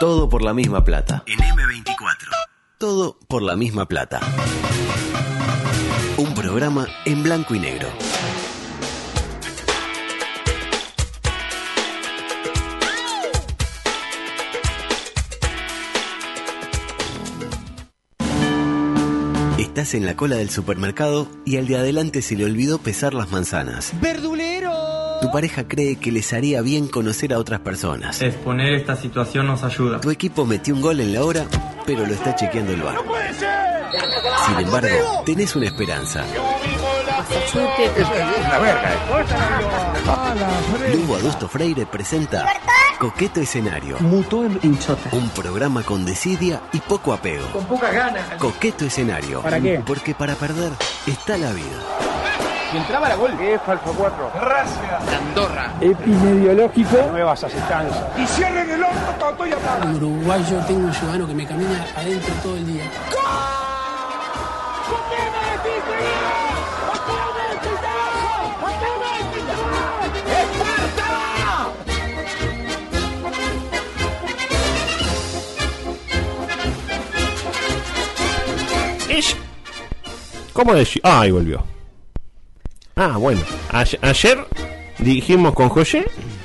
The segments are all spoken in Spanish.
Todo por la misma plata. En M24. Todo por la misma plata. Un programa en blanco y negro. Estás en la cola del supermercado y al de adelante se le olvidó pesar las manzanas. ¡Verdulero! Tu pareja cree que les haría bien conocer a otras personas. Exponer esta situación nos ayuda. Tu equipo metió un gol en la hora, pero lo está chequeando el bar. Sin embargo, tenés una esperanza. Lugo Adusto Freire presenta Coqueto Escenario. Un programa con desidia y poco apego. Con pocas ganas. Coqueto Escenario. ¿Para qué? Porque para perder está la vida. Y entraba la gol. ¿Qué es Falso 4? Gracias. Andorra. epidemiológico. Nuevas asestancias. Y cierren el horno, todo y En Uruguay yo tengo un ciudadano que me camina adentro todo el día. Es. ¿Cómo decir? Ah, ahí volvió. Ah, bueno. Ayer, ayer dijimos con José,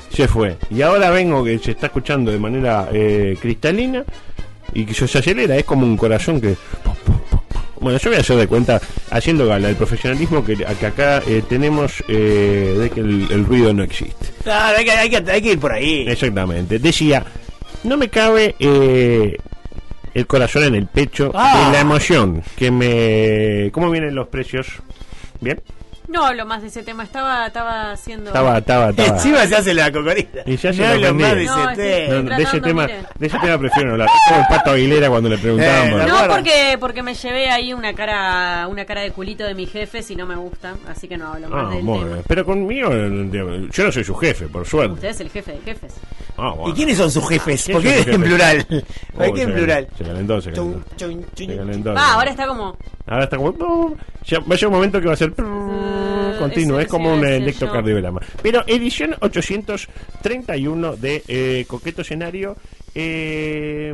se fue. Y ahora vengo que se está escuchando de manera eh, cristalina y que se acelera. Es como un corazón que. Bueno, yo voy a hacer de cuenta, haciendo gala del profesionalismo que, que acá eh, tenemos eh, de que el, el ruido no existe. Claro, hay que, hay, que, hay que ir por ahí. Exactamente. Decía, no me cabe eh, el corazón en el pecho Ah. de la emoción que me... ¿Cómo vienen los precios? ¿Bien? No hablo más de ese tema, estaba, estaba haciendo... Estaba, estaba, estaba. Encima se hace la cocorita. Y hace no hablo más de. No, ese estoy- tema. No, de ese tema, de ese tema prefiero no hablar. Como el pato Aguilera cuando le preguntaban. Eh, por- ¿te No, porque, porque me llevé ahí una cara una cara de culito de mi jefe si no me gusta, así que no hablo más Ah, del tema. bien. Pero conmigo, yo no soy su jefe, por suerte. Usted es el jefe de jefes. Ah, bueno. ¿Y quiénes son sus jefes? ¿Quiénes ¿Por qué en plural? Oh, ¿Por qué en plural? Se calentó, se calentó. Chun, chun, chun. Se calentó. Ah, ahora está como... Ahora está como. Va a llegar un momento que va a ser. continuo, eso es como un electrocardiograma. Pero edición 831 de eh, Coqueto Escenario. eh,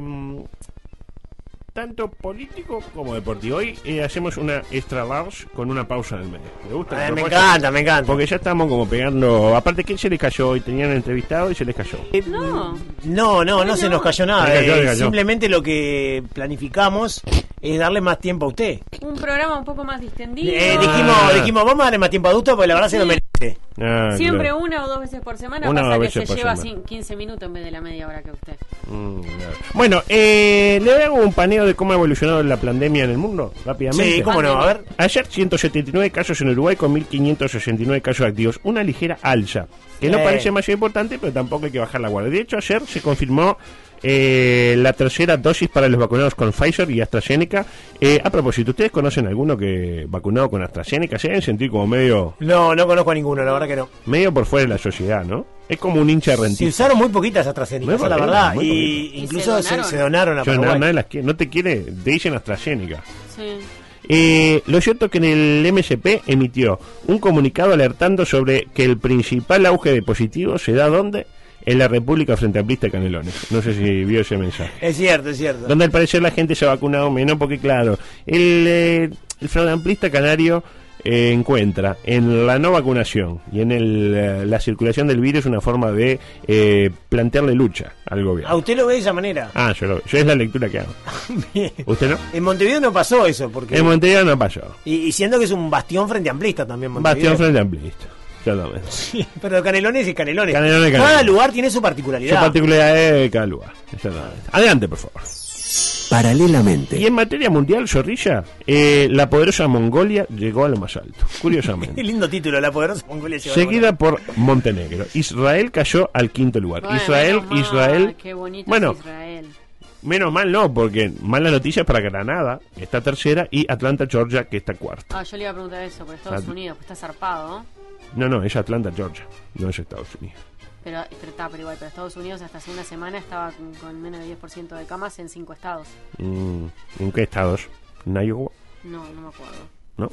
tanto político como deportivo. Hoy eh, hacemos una extra large con una pausa en el medio. ¿Le gusta? Eh, me encanta, me encanta. Porque ya estamos como pegando. Aparte, que se les cayó hoy? Tenían entrevistado y se les cayó. Eh, No. No, no, no se nos cayó nada. Se cayó, eh, se cayó. Simplemente lo que planificamos es darle más tiempo a usted. Un programa un poco más distendido. Eh, dijimos, dijimos, vamos a darle más tiempo a Adulto porque la verdad se lo Ah, Siempre claro. una o dos veces por semana, Una o pasa que se lleva semana. cin- 15 minutos en vez de la media hora que usted. Mm, claro. Bueno, eh, le hago un paneo de cómo ha evolucionado la pandemia en el mundo, rápidamente. Sí, cómo no, a ver. Ayer 179 casos en Uruguay con 1.569 casos activos, una ligera alza, que no Sí. parece demasiado importante, pero tampoco hay que bajar la guardia. De hecho, ayer se confirmó eh, la tercera dosis para los vacunados con Pfizer y AstraZeneca. Eh, a propósito, ¿ustedes conocen alguno que vacunado con AstraZeneca? Se deben sentir como medio, No, no conozco a ninguno, la verdad que no. medio por fuera de la sociedad, ¿no? Es como un hincha Se rentista. usaron muy poquitas AstraZeneca, Muy esa es la verdad. Y poquitas. ¿Y incluso se se, donaron? se donaron a Yo, no, Paraguay. nadie las quiere, no te quiere, te dicen AstraZeneca. Sí. Eh, lo cierto es que en el MSP emitió un comunicado alertando sobre que el principal auge de positivos se da donde? En la República Frente Amplista de Canelones. No sé si vio ese mensaje. Es cierto, es cierto. Donde al parecer la gente se ha vacunado menos porque, claro, el, eh, el Frente Amplista Canario eh, encuentra en la no vacunación y en el, eh, la circulación del virus una forma de eh, plantearle lucha al ¿A gobierno. usted lo ve de esa manera? Ah, yo, lo- yo es la lectura que hago. Bien. ¿Usted no? En Montevideo no pasó eso, porque... En Montevideo no pasó. Y, y siendo que es un bastión frente amplista también Montevideo. Bastión Frente Amplista. Exactamente. Sí, pero Canelones y Canelones. Canelones y Cada lugar tiene su Su particularidad. particularidad de cada lugar. Exactamente. Adelante, por favor. Paralelamente. Y en materia mundial, Zorrilla, eh, la poderosa Mongolia llegó a lo más alto, Qué curiosamente. lindo título, la poderosa Mongolia. llegó a Seguida por Montenegro. Israel cayó al quinto lugar. Bueno, Israel, mal, Israel. Qué bonito Bueno, es Israel. menos mal no, porque mala noticia para Granada, que está tercera, y Atlanta, Georgia, que está cuarta. Ah, yo le iba a preguntar eso por Estados. Unidos, pues está zarpado, ¿no? No, no, es Atlanta, Georgia, no es Estados Unidos. Pero, pero está, pero igual, pero Estados Unidos hasta hace una semana estaba con, con menos de 10% de camas en cinco estados. Mm, ¿En qué estados? ¿En Iowa? No, no me acuerdo. ¿no?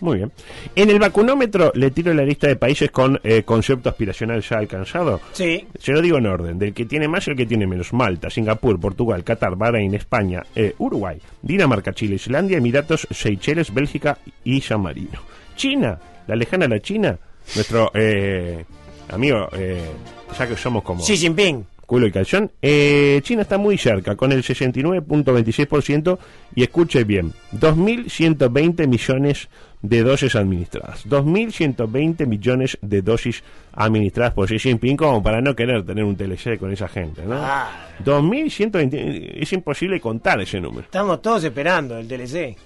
Muy bien. En el vacunómetro le tiro la lista de países con eh, concepto aspiracional ya alcanzado. Sí. Se lo digo en orden, del que tiene más y el que tiene menos. Malta, Singapur, Portugal, Qatar, Bahrein, España, eh, Uruguay, Dinamarca, Chile, Islandia, Emiratos, Seychelles, Bélgica y San Marino. China, la lejana la China, nuestro eh, amigo, eh, ya que somos como Xi Jinping. culo y calzón, eh, China está muy cerca, con el 69.26% y escuche bien, 2.120 millones de dosis administradas. 2.120 millones de dosis administradas por Xi Jinping como para no querer tener un TLC con esa gente, ¿no? Ah. 2.120, es imposible contar ese número. Estamos todos esperando el TLC.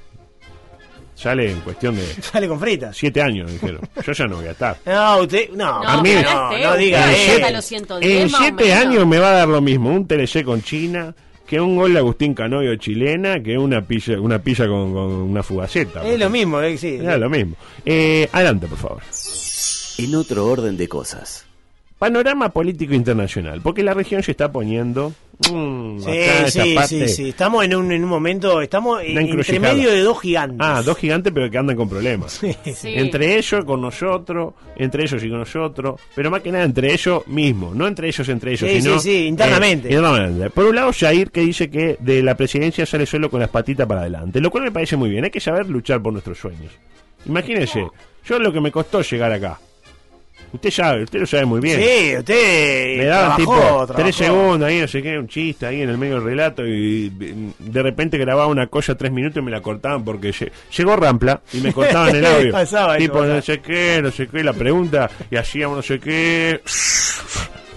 Sale en cuestión de Sale con fritas. siete años, dijeron. Yo ya no voy a estar. No, usted. No, No, A mí- pero no, no diga usted eso. hasta los 110 En más o siete años me va a dar lo mismo un TLC con China que un gol de Agustín Canoyo chilena que una pilla, una pilla con, con una fugaceta. Es lo mismo, eh, sí. Era lo mismo. Eh, adelante, por favor. En otro orden de cosas. Panorama político internacional, porque la región se está poniendo... mm, Sí, acá, sí, parte- sí, sí. Estamos en un, en un momento, estamos en- entre medio de dos gigantes. Ah, dos gigantes pero que andan con problemas. Sí. Entre ellos con nosotros, entre ellos y con nosotros, pero más que nada entre ellos mismos, no entre ellos entre ellos, Sí, sino sí, sí, internamente. eh, internamente. Por un lado, Jair que dice que de la presidencia sale solo con las patitas para adelante, lo cual me parece muy bien. Hay que saber luchar por nuestros sueños. Imagínense, yo lo que me costó llegar acá. Usted sabe, usted lo sabe muy bien. Sí, usted. Me daban trabajó, tipo trabajó. tres segundos ahí, no sé qué, un chiste ahí en el medio del relato y de repente grababa una cosa tres minutos y me la cortaban porque lle- llegó Rampla y me cortaban el audio. Pasaba tipo no sé qué, no sé qué, la pregunta y hacíamos no sé qué.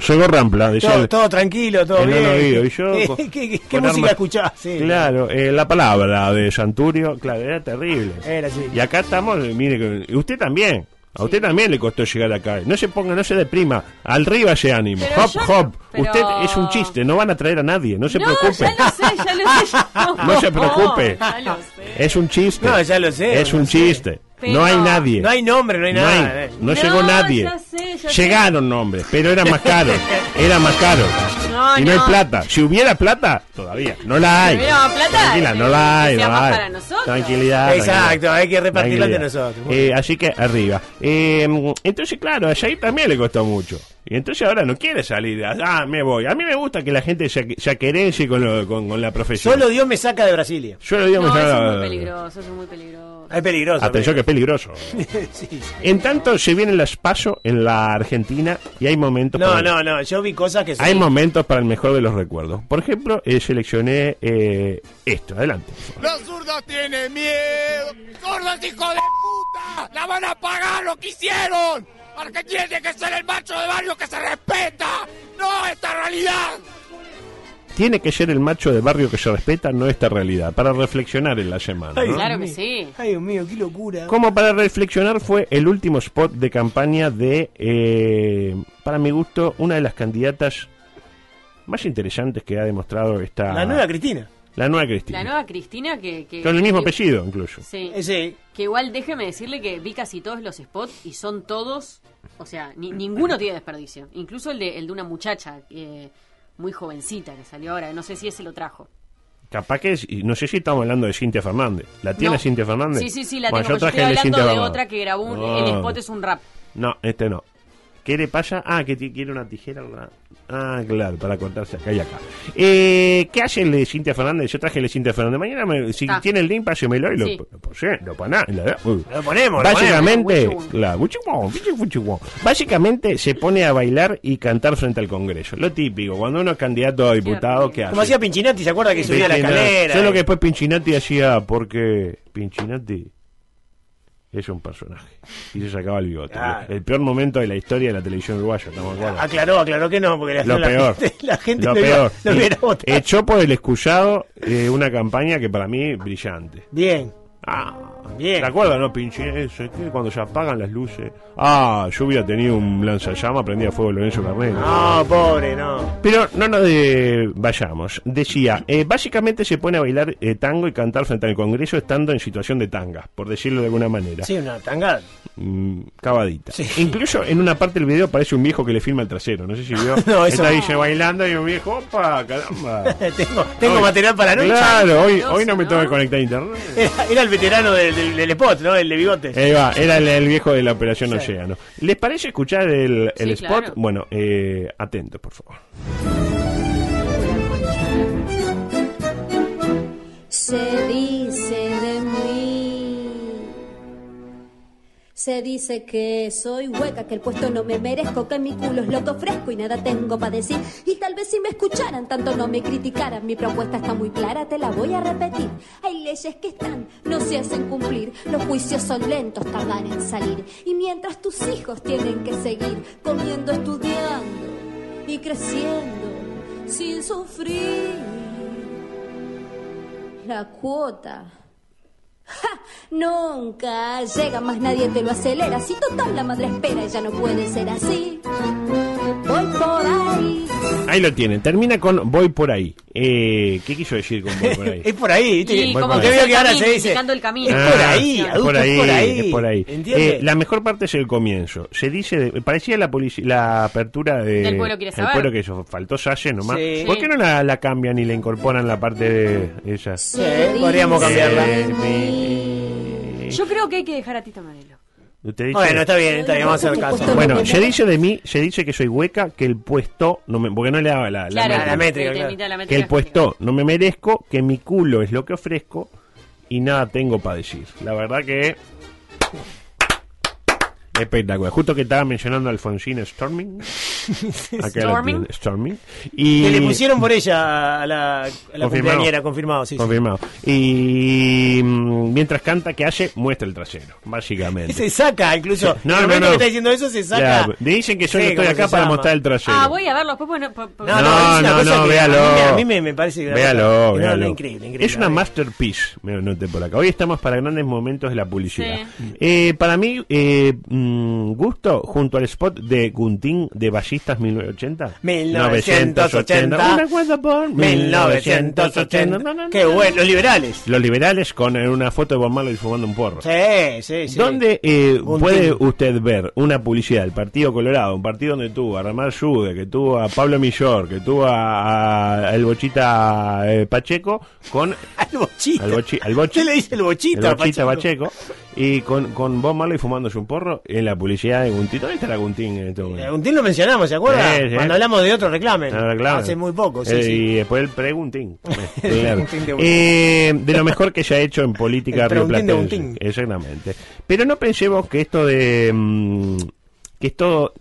Llegó Rampla, decía Todo, tranquilo, todo bien. Guido, y yo ¿Qué, música armas- escuchás? Sí. Claro, eh, la palabra de Santurio, claro, era terrible. Era así. Y acá estamos, mire, usted también. A usted también le costó llegar acá. No se ponga, no se deprima. Arriba ese ánimo. Pero hop, yo hop. pero- Usted es un chiste. No van a traer a nadie. No se no, preocupe. ya lo sé, ya lo sé. ya- No se preocupe. ya lo sé. Es un chiste. No, ya lo sé, Es un sé. chiste. Pero- No hay nadie. No hay nombre, no hay No, nada. hay- no No, llegó nadie. ya sé, ya sé. Llegaron nombres, pero era más caro. Era más caro. No, y no, hay no. plata. Si hubiera plata, todavía. No la hay. Si hubiera plata, Tranquila, no la hay. no más la hay. para nosotros. Tranquilidad. Exacto, tranquilidad. hay que repartirlo entre nosotros. Eh, así que arriba. Eh, entonces, claro, a Jair también le costó mucho. Y entonces ahora no quiere salir. Ah, me voy. A mí me gusta que la gente se, se con, lo- con, con la profesión. Solo Dios me saca de Brasilia. Yo lo digo, No, me eso sale- es muy peligroso, eso es muy peligroso. Es peligroso. Atención que es peligroso. Sí, sí. En tanto, se vienen las paso en la Argentina y hay momentos. No, para- no, no. Yo vi cosas que son. Hay momentos para el mejor de los recuerdos. Por ejemplo, eh, seleccioné eh, esto. Adelante. Los zurdos tienen miedo. ¡Zurdos, hijo de puta! ¡La van a pagar lo que hicieron! Porque tiene que ser el macho de barrio que se respeta. ¡No esta realidad! Tiene que ser el macho de barrio que se respeta, no esta realidad. Para reflexionar en la semana. Ay, ¿no? Claro que sí. Ay, Dios mío, qué locura. Como para reflexionar fue el último spot de campaña de, eh, para mi gusto, una de las candidatas más interesantes que ha demostrado esta... La nueva Cristina. La nueva Cristina. La nueva Cristina que... que Con el mismo que- apellido, incluso. Sí. Ese. Que igual déjeme decirle que vi casi todos los spots y son todos, o sea, ni- ninguno tiene desperdicio. Incluso el de, el de una muchacha eh, muy jovencita que salió ahora, no sé si ese lo trajo. Capaz que, es- no sé si estamos hablando de Cintia Fernández. ¿La tiene No. Cintia Fernández? Sí, sí, sí, la Bueno, tengo. yo traje estoy de hablando de otra que grabó un, No. el spot es un rap. No, este no. ¿Qué le pasa? Ah, que quiere una tijera. una- Ah, claro, para cortarse acá y acá. Eh, ¿Qué hace el de Cintia Fernández? Yo traje el de Cintia Fernández. Mañana, me- si Ah. tiene el link, pásemelo y lo, Sí. lo posee, lo la- uh. Lo ponemos, lo Básicamente, ponemos. claro, guchihuón, guchihuón. básicamente se pone a bailar y cantar frente al Congreso. Lo típico, cuando uno es candidato a diputado, ¿qué hace? Como hacía Pinchinati, ¿se acuerda que subía la Pinchinati. escalera? Solo que después Pinchinati hacía porque Pinchinati es un personaje y se sacaba el bigote. Claro. El peor momento de la historia de la televisión uruguaya, ¿estamos acuerdo? Aclaró, aclaró que no, porque la, Lo la peor. gente, la gente lo lo, iba- peor. votado. Echó por el excusado eh, una campaña que para mí brillante. Bien. Ah, Bien. ¿Te acuerdas, no, pinche? Eso, es que cuando se apagan las luces. Ah, yo hubiera tenido un lanzallamas, prendía fuego Lorenzo Carnero. No, pobre, no. Pero no nos de- vayamos. Decía, eh, básicamente se pone a bailar eh, tango y cantar frente al Congreso estando en situación de tanga, por decirlo de alguna manera. Sí, una tanga. Mm, cavadita. Sí. Incluso en una parte del video parece un viejo que le filma el trasero. No sé si vio. No, eso Está no. dice bailando y un viejo, opa, caramba. tengo tengo Hoy- material para noche. Claro, hoy, hoy no me tengo que conectar a internet. Era, era el veterano del, del, del spot, ¿no? El de bigotes. Ahí va, era el, el viejo de la Operación Océano. ¿Les parece escuchar el, el Sí, spot? claro. Bueno, eh, atentos, por favor. Se Se dice que soy hueca, que el puesto no me merezco, que mi culo es lo que ofrezco y nada tengo para decir. Y tal vez si me escucharan, tanto no me criticaran. Mi propuesta está muy clara, te la voy a repetir. Hay leyes que están, no se hacen cumplir. Los juicios son lentos, tardan en salir. Y mientras tus hijos tienen que seguir comiendo, estudiando y creciendo sin sufrir la cuota. ¡Ja! Nunca llega más nadie te lo acelera. Si total la madre espera, ya no puede ser así. Voy por ahí. Ahí lo tienen. Termina con voy por ahí. Eh, ¿Qué quiso decir con voy por ahí? Es por ahí, ¿viste? Voy como que ahora se dice. el camino. Es por ahí, es adulto, por ahí, es por ahí. es por ahí. Eh, la mejor parte es el comienzo. Se dice, de- parecía la la apertura de Del pueblo quiere el saber. pueblo que eso faltó Salle nomás. Sí. ¿Por qué no la, la cambian y le incorporan la parte de ella? Sí, podríamos cambiarla. Eh, Yo creo que hay que dejar a Tito Manelo. Dice- Bueno, está bien, está bien, vamos a hacer caso. Bueno, se dice de mí, se dice que soy hueca, que el puesto, no me, porque no le daba la, la Claro, métrica. la claro. que el puesto no me merezco, que mi culo es lo que ofrezco y nada tengo para decir. La verdad que espectacular. Justo que estaba mencionando a Alfonsina Storming. Storming. Y Que le pusieron por ella a la, a la Confirmado. cumpleañera, confirmado, sí. sí. confirmado. Y mm, mientras canta que hace, muestra el trasero, básicamente. Se saca, incluso. Sí. No, el no, momento no. que está diciendo eso, se saca. Dicen que solo Sí, estoy ¿cómo acá para llama? mostrar el trasero. Ah, voy a verlo después. no- No, no, No, no, no, véalo. A mí, me- a mí me, me parece que. Véalo, no, véalo. no, increíble, increíble. Es una masterpiece, me lo noté por acá. Hoy estamos para grandes momentos de la publicidad. Sí. Eh, para mí, eh, mm, gusto, junto al spot de Guntín de Ballistas 1980. 1980. Una cuenta por 1980. No, no, no. Qué bueno, los liberales. Los liberales con eh, una foto de Bob Marley fumando un porro. Sí, sí, sí. ¿Dónde eh, Guntín. puede usted ver una publicidad del Partido Colorado? Un partido donde tuvo a Ramar Yude, que tuvo a Pablo Millor, que tuvo a, a el Bochita eh, Pacheco, con Al bochita. al, bochi, al bochi- ¿Qué le dice el bochita? el bochita Pacheco? Pacheco, y con, con Bob Marley fumándose un porro en la publicidad de Guntín. ¿Dónde está la Guntín en este momento? Un lo mencionamos, ¿se acuerda? Sí, sí. Cuando hablamos de otro reclamen. No. Hace muy poco, sí, Eh, sí. Y después el preguntín. Claro. Eh, de lo mejor que se ha hecho en política rioplatense. Exactamente. Pero no pensemos que esto de... mm, que es todo...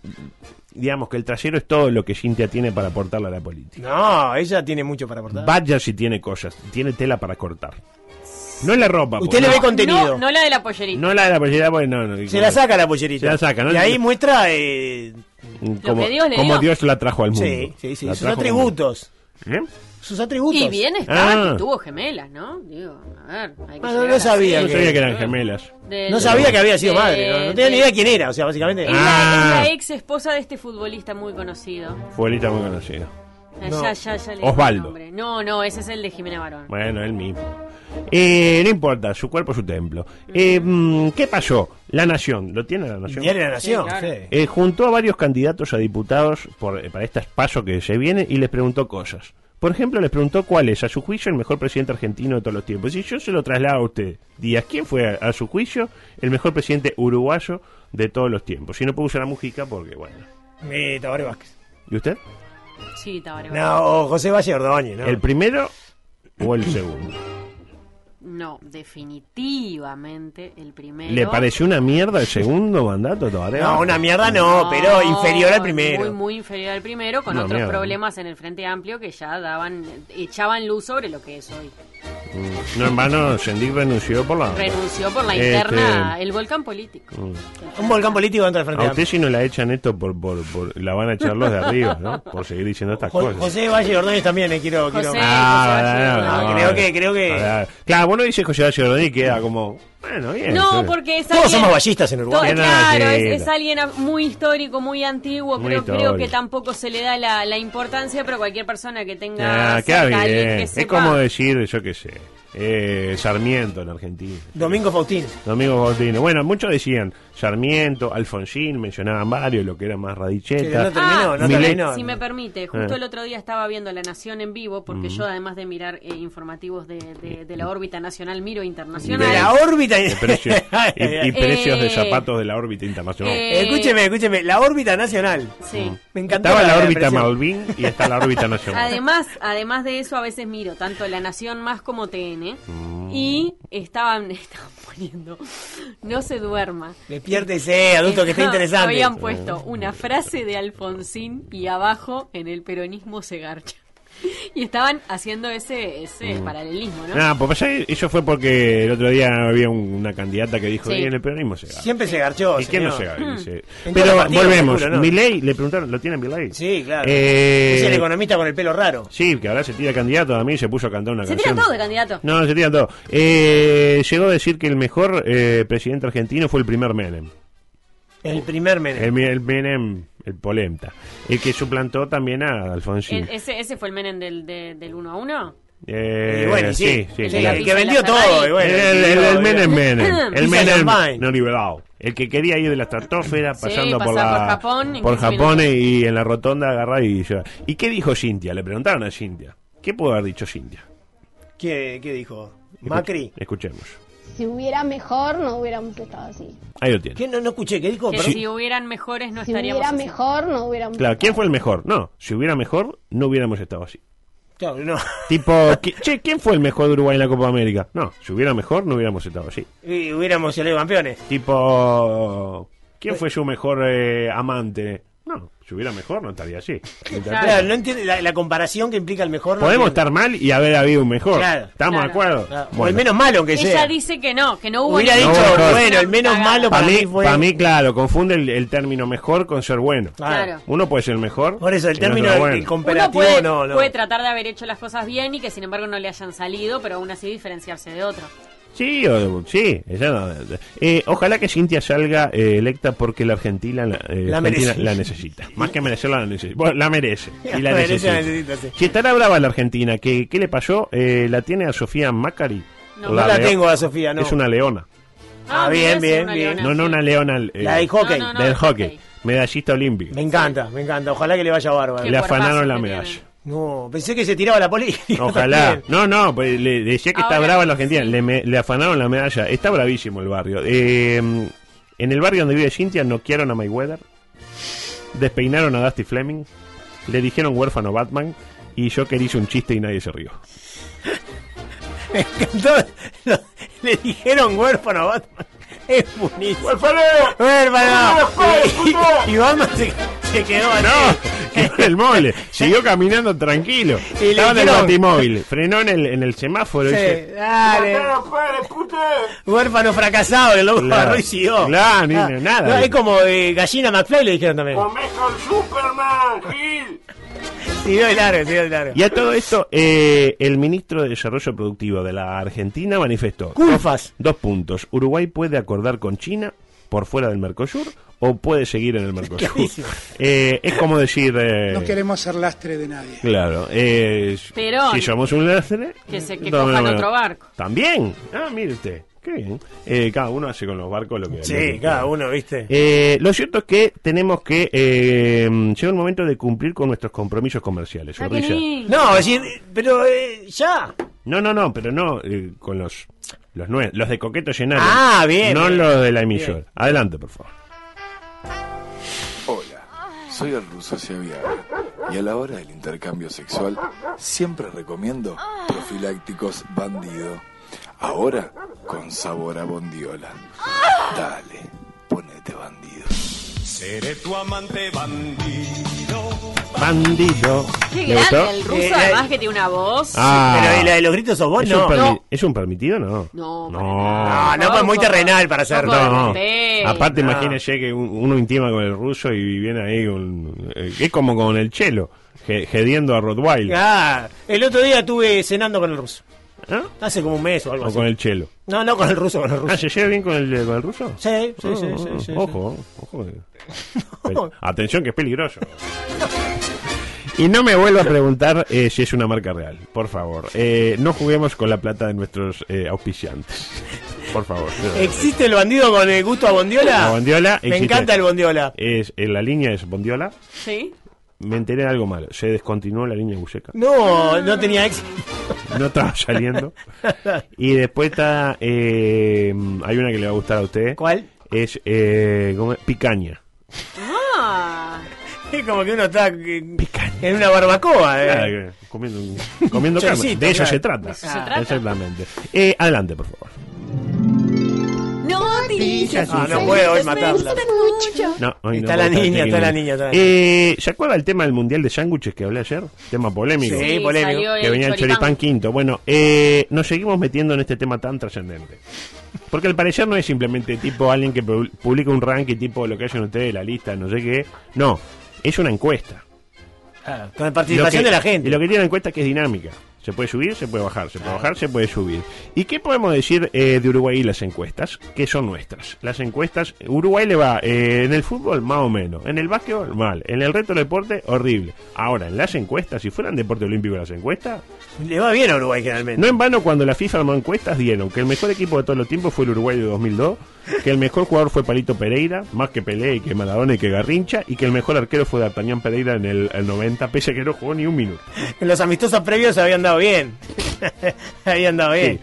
Digamos que el trasero es todo lo que Cintia tiene para aportarle a la política. No, ella tiene mucho para aportar. Vaya si tiene cosas, tiene tela para cortar. No es la ropa. Usted le no- ve contenido. No, no la de la pollerita. No la de la pollerita, porque no, no, Se la saca la pollerita. Se la saca, ¿no? Y ahí muestra. Eh, Como, Dios le como dio. Dios la trajo al mundo. sí, sí, sí. La Sus atributos. ¿Eh? Sus atributos. Y bien estaba Ah. que tuvo gemelas, ¿no? Digo, a ver. Hay que Ah, no, no sabía No que- sabía que eran gemelas. de- No sabía que había sido de- madre. No, no tenía ni idea quién era, o sea, básicamente. Es, la, Ah. es la ex esposa de este futbolista muy conocido. Futbolista muy conocido. No. Ya, ya, ya le Osvaldo. No, no, ese es el de Jimena Barón. Bueno, él mismo. Eh, no importa, su cuerpo, su templo. Eh, mm, ¿Qué pasó? La Nación, ¿lo tiene la Nación? Diario de la Nación. Sí, claro. sí. Eh, juntó a varios candidatos a diputados por, para este paso que se viene y les preguntó cosas. Por ejemplo, les preguntó cuál es, a su juicio, el mejor presidente argentino de todos los tiempos. Y yo se lo traslado a usted, Díaz, ¿quién fue, a, a su juicio, el mejor presidente uruguayo de todos los tiempos? Y no puedo usar a Mujica porque, bueno. Eh, Tabaré Vázquez. ¿Y usted? Sí, Tabaré. No, o José Valle Ordóñez, ¿no? ¿El primero o el segundo? No, definitivamente el primero. ¿Le pareció una mierda el segundo mandato, Tabaré? No, una mierda no, pero inferior al primero. Muy, muy inferior al primero, con Una otros mierda. problemas en el Frente Amplio que ya daban, echaban luz sobre lo que es hoy. No, en vano, Sendik renunció por la... Renunció por la Este, interna, el volcán político. Mm. Un volcán político dentro del Frente A usted si no la echan esto, por, por, por- la van a echar los de arriba, ¿no? Por seguir diciendo estas Jo- cosas. José Valle Ordóñez también, eh, quiero... quiero... José- Ah, José no, Valle no, No, creo que- creo que- Claro, bueno, dice José Valle Ordóñez y queda como... Bueno, bien. No, porque es Todos alguien- somos ballistas en Uruguay. Claro, es, alguien muy histórico, muy antiguo, Muy creo, que tampoco se le da la, la importancia, pero cualquier persona que tenga Ah, cerca alguien Es como decir, yo qué sé. eh, Sarmiento en Argentina. Domingo Faustino. Domingo Faustino. Bueno, muchos decían Sarmiento, Alfonsín, mencionaban varios, lo que era más Que radicheta. no terminó, Ah, no terminó. Si me permite, justo Eh. el otro día estaba viendo La Nación en vivo, porque Mm. yo además de mirar eh, informativos de, de- de la órbita nacional, miro De internacional. la órbita. De precios, y, y precios de Eh, zapatos de la órbita internacional. eh, Escúcheme, escúcheme, la órbita nacional. Sí. Me encantó. Estaba la órbita. Malvin y está la órbita nacional. Además, además de eso, a veces miro tanto La Nación más como TN Mm. y estaban, estaban poniendo No se duerma. Despiértese, adulto, que está interesante. Habían puesto una frase de Alfonsín y abajo en el peronismo se garcha. Y estaban haciendo ese, ese Mm. paralelismo, ¿no? No, pues pasa que eso fue porque el otro día había un- una candidata que dijo, Sí. "Y en el peronismo se gana. Siempre se garchó. ¿Y quién no se gana? En todos Pero volvemos. ¿no? Milei, le preguntaron, ¿lo tiene Milei? Sí, claro. Eh, Es el economista con el pelo raro. Sí, que ahora se tira candidato a mí se puso a cantar una Se canción. tiran todos de candidato. No, se tiran todo. Eh, llegó a decir que el mejor eh, presidente argentino fue el primer Menem. El primer Menem. El, el Menem, el Polenta. El que suplantó también a Alfonsín. E- ese, ese fue el Menem del, de- del 1 a 1. Eh, Y bueno, sí, sí, sí, el, que vendió todo. Ferrari. y bueno, el, el- el Menem Menem. El Menem no liberado. El que quería ir de la estratosfera Sí, pasando por, la, por Japón por 15 Japón y en la rotonda agarrar y llevar. ¿Y qué dijo Cintia? Le preguntaron a Cintia. ¿Qué pudo haber dicho Cintia? ¿Qué, qué dijo? Escuch- Macri. Escuchemos. Si hubiera mejor, no hubiéramos estado así. Ahí lo tiene. No, no escuché. ¿Qué dijo? Que si hubieran mejores no Si estaríamos hubiera así. mejor, no hubiéramos Claro, ¿quién fue el mejor? No, si hubiera mejor, no hubiéramos estado así. Claro, no. Tipo, ¿qui- che, ¿quién fue el mejor de Uruguay en la Copa América? No, si hubiera mejor, no hubiéramos estado así. Y hubiéramos salido campeones. Tipo, ¿quién fue su mejor eh, amante? No, si hubiera mejor, no estaría así. Claro, no entiende la, la comparación que implica el mejor. no Podemos entiendo. estar mal y haber habido un mejor. Claro. ¿Estamos de Claro. acuerdo? Claro. O Bueno. el menos malo, aunque Ella sea. dice que no, que no hubo Hubiera dicho, No, mejor. bueno, el menos malo Para para mí, mí fue. pa' mí, claro, confunde el, el término mejor con ser bueno. Claro. Uno puede ser mejor. Por eso, el término bueno. el Uno comparativo puede, no, no. puede tratar de haber hecho las cosas bien y que sin embargo no le hayan salido, pero aún así diferenciarse de otro. Sí, o- sí. ella no- eh, ojalá que Cintia salga eh, electa porque la Argentina, la, eh, La Argentina merece. la necesita. Más que merecerla, la necesita. Bueno, la merece. Y la La merece, necesita. la necesita, sí. Si estará brava la Argentina, ¿qué, qué le pasó? Eh, ¿La tiene a Sofía Macari? No. No la tengo a Sofía, no. Es una leona. Ah, mira, bien, bien, bien. leona, No, no una leona. eh, La del hockey. No, no, no. del hockey. Medallista olímpica. Me encanta, me encanta. Ojalá que le vaya bárbaro. Le afanaron la medalla. No, pensé que se tiraba la política. Ojalá. también. No, no, pues le decía que está Ahora, brava la Argentina. sí. Le, me- le afanaron la medalla. Está bravísimo el barrio. Eh, en el barrio donde vive Cintia noquearon a Mayweather. Despeinaron a Dusty Fleming. Le dijeron huérfano Batman. Y yo quería hice un chiste y nadie se rió. Me encantó. Lo- Le dijeron huérfano a Batman. Es buenísimo. ¡Huérfano! ¡Huérfano! Y, y Batman se, se quedó así. No, quedó en el mole. Siguió caminando tranquilo. Y Estaba en el batimóvil. Frenó en el, en el semáforo. y Sí, dice, dale. Huérfano fracasado, el lobo Claro. agarró y siguió. Claro, ni- Ah, nada. no, es como de gallina McFly le dijeron también. Siguió de largo, siguió de largo. Y a todo esto, eh, el ministro de Desarrollo Productivo de la Argentina manifestó Culfas. dos puntos. Uruguay puede acordar con China por fuera del Mercosur o puede seguir en el Mercosur. Eh, es como decir... eh, No queremos ser lastre de nadie. Claro, eh, Pero- si somos un lastre... Que se que no, cojan no, no. otro barco. También. Ah, mire usted. Qué bien. Eh, cada uno hace con los barcos lo que... lo Sí, que cada uno, ¿viste? Eh, lo cierto es que tenemos que... Eh, llega el momento de cumplir con nuestros compromisos comerciales. Ah, Zorrilla. No, decir, pero eh, ya. No, no, no, pero no eh, con los los nue- los de Coqueto Llenaron. Ah, bien, No bien. los de la emisora. Adelante, por favor. Hola, soy el ruso Ciaviaga y a la hora del intercambio sexual siempre recomiendo profilácticos bandido. Ahora con sabor a bondiola. Dale, ponete bandido. Seré tu amante bandido. Bandido. Qué ¿Le gustó? grande el ruso, Eh, además eh, que tiene una voz. Ah. Pero ¿y la de los gritos sos vos? ¿Es, No. un permi- No. ¿Es un permitido? No. No, para No. No, no, pues muy Poco- terrenal para poco de No. respeto. Aparte, No. imagínese que un- uno intima con el ruso y viene ahí con. eh, es como con el chelo, ge- gediendo a Rottweiler. Ah, el otro día estuve cenando con el ruso. ¿Ah? Hace como un mes o algo O así. con el chelo. No, no con el ruso, con el Ah, ruso. ¿se lleva bien con el, con el ruso? Sí, sí, sí, Ah, sí, sí, sí. Ojo, ojo. Atención que es peligroso. Y no me vuelva a preguntar eh, si es una marca real, por favor. Eh, no juguemos con la plata de nuestros eh, auspiciantes. Por favor. ¿Existe el bandido con el gusto a Bondiola? La Bondiola Me existe. encanta el Bondiola. Es, en la línea es Bondiola. Sí. Me enteré de algo malo. Se descontinuó la línea Buceca. No, no tenía éxito. No estaba saliendo. Y después está. eh, hay una que le va a gustar a usted. ¿Cuál? Es. Eh, ¿cómo es? Picaña. Ah. Es como que uno está en en una barbacoa. eh. Claro, comiendo, comiendo carne. De eso claro. se trata. Trata. Exactamente. Eh, adelante, por favor. Noticias. Ah, no puedo hoy matarla. No, hoy Está no, la niña, está la niña, está la Eh, ¿Se acuerda el tema del mundial de sándwiches que hablé ayer? Tema polémico. Sí, Sí, polémico. Que venía el choripán. quinto. Bueno, eh, nos seguimos metiendo en este tema tan trascendente. Porque al parecer no es simplemente tipo alguien que pu- publica un ranking tipo lo que hacen ustedes, la lista, no sé qué. No, es una encuesta. Claro, con la participación que- de la gente. Y lo que tiene la encuesta es que es dinámica. Se puede subir, se puede bajar, se puede bajar, se puede subir. ¿Y qué podemos decir eh, de Uruguay y las encuestas? Que son nuestras. Las encuestas, Uruguay le va eh, en el fútbol más o menos, en el básquetbol mal, en el resto del deporte horrible. Ahora, en las encuestas, si fueran deporte olímpico las encuestas, Le va bien a Uruguay generalmente. no en vano cuando la FIFA armó encuestas dieron que el mejor equipo de todos los tiempos fue el Uruguay de 2002, que el mejor jugador fue Palito Pereira, más que Pelé y que Maradona y que Garrincha, y que el mejor arquero fue D'Artagnan Pereira en el, el 90, pese a que no jugó ni un minuto. En los amistosos previos se habían dado bien. habían dado bien.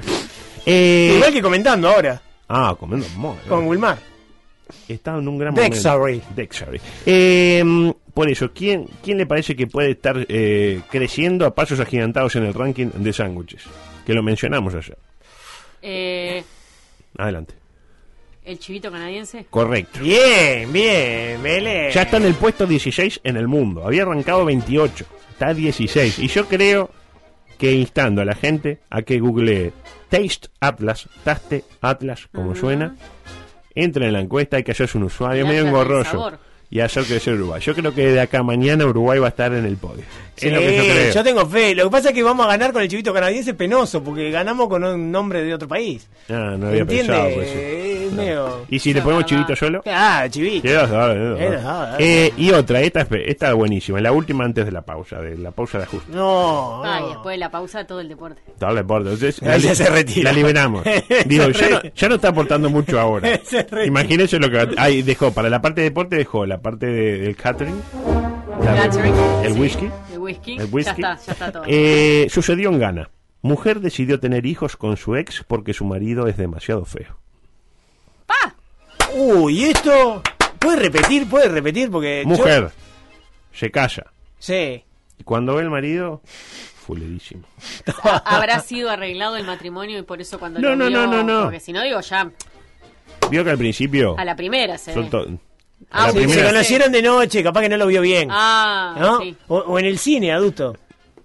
Eh, Igual que comentando ahora, Ah, comiendo muy bien. con Wilmar. Estaba en un gran Dexary. momento. Dexary. Eh, por eso, ¿quién, ¿quién le parece que puede estar eh, creciendo a pasos agigantados en el ranking de sándwiches? Que lo mencionamos ayer. Eh, Adelante. el chivito canadiense. Correcto. Bien, bien, Mele. Ya está en el puesto 16 en el mundo. Había arrancado 28. Está 16. Y yo creo que instando a la gente a que googlee Taste Atlas, Taste Atlas, como suena. Entre en la encuesta, hay que hacerse un usuario medio engorroso. Y hacer crecer Uruguay. Yo creo que de acá a mañana Uruguay va a estar en el podio. Sí, es lo que yo creo. yo tengo fe. Lo que pasa es que vamos a ganar con el chivito canadiense penoso, porque ganamos con un nombre de otro país. Ah, no había ¿Entiende? pensado. pues, sí. ¿Y si le ponemos chivito solo? Ah, chivito. Eh. Eh, y otra, esta, es- esta es buenísima, la última antes de la pausa, de la pausa de ajuste. No, Ah, y después de la pausa, todo el deporte. Dale, por entonces Ahí ya se retira. La liberamos. Digo, ya no, re- ya no está aportando mucho ahora. Se retira. Imagínense lo que ahí dejó para la parte de deporte dejó la parte de- del catering, la- Catering, el sí. whisky, El whisky. el whisky. Ya está, ya está todo. Eh, sucedió en Ghana. Mujer decidió tener hijos con su ex porque su marido es demasiado feo. Uy, ¿y esto? ¿Puede repetir? ¿Puede repetir? Porque. yo- Mujer se calla Sí. y cuando ve el marido fulerísimo. Habrá sido arreglado el matrimonio y por eso cuando No, lo no, vio- no, no, no. Porque si no, digo ya Vio que al principio a la primera se ve. Ah, Sí, se conocieron de noche, capaz que no lo vio bien. Ah, ¿no? sí. O, o en el cine, adulto.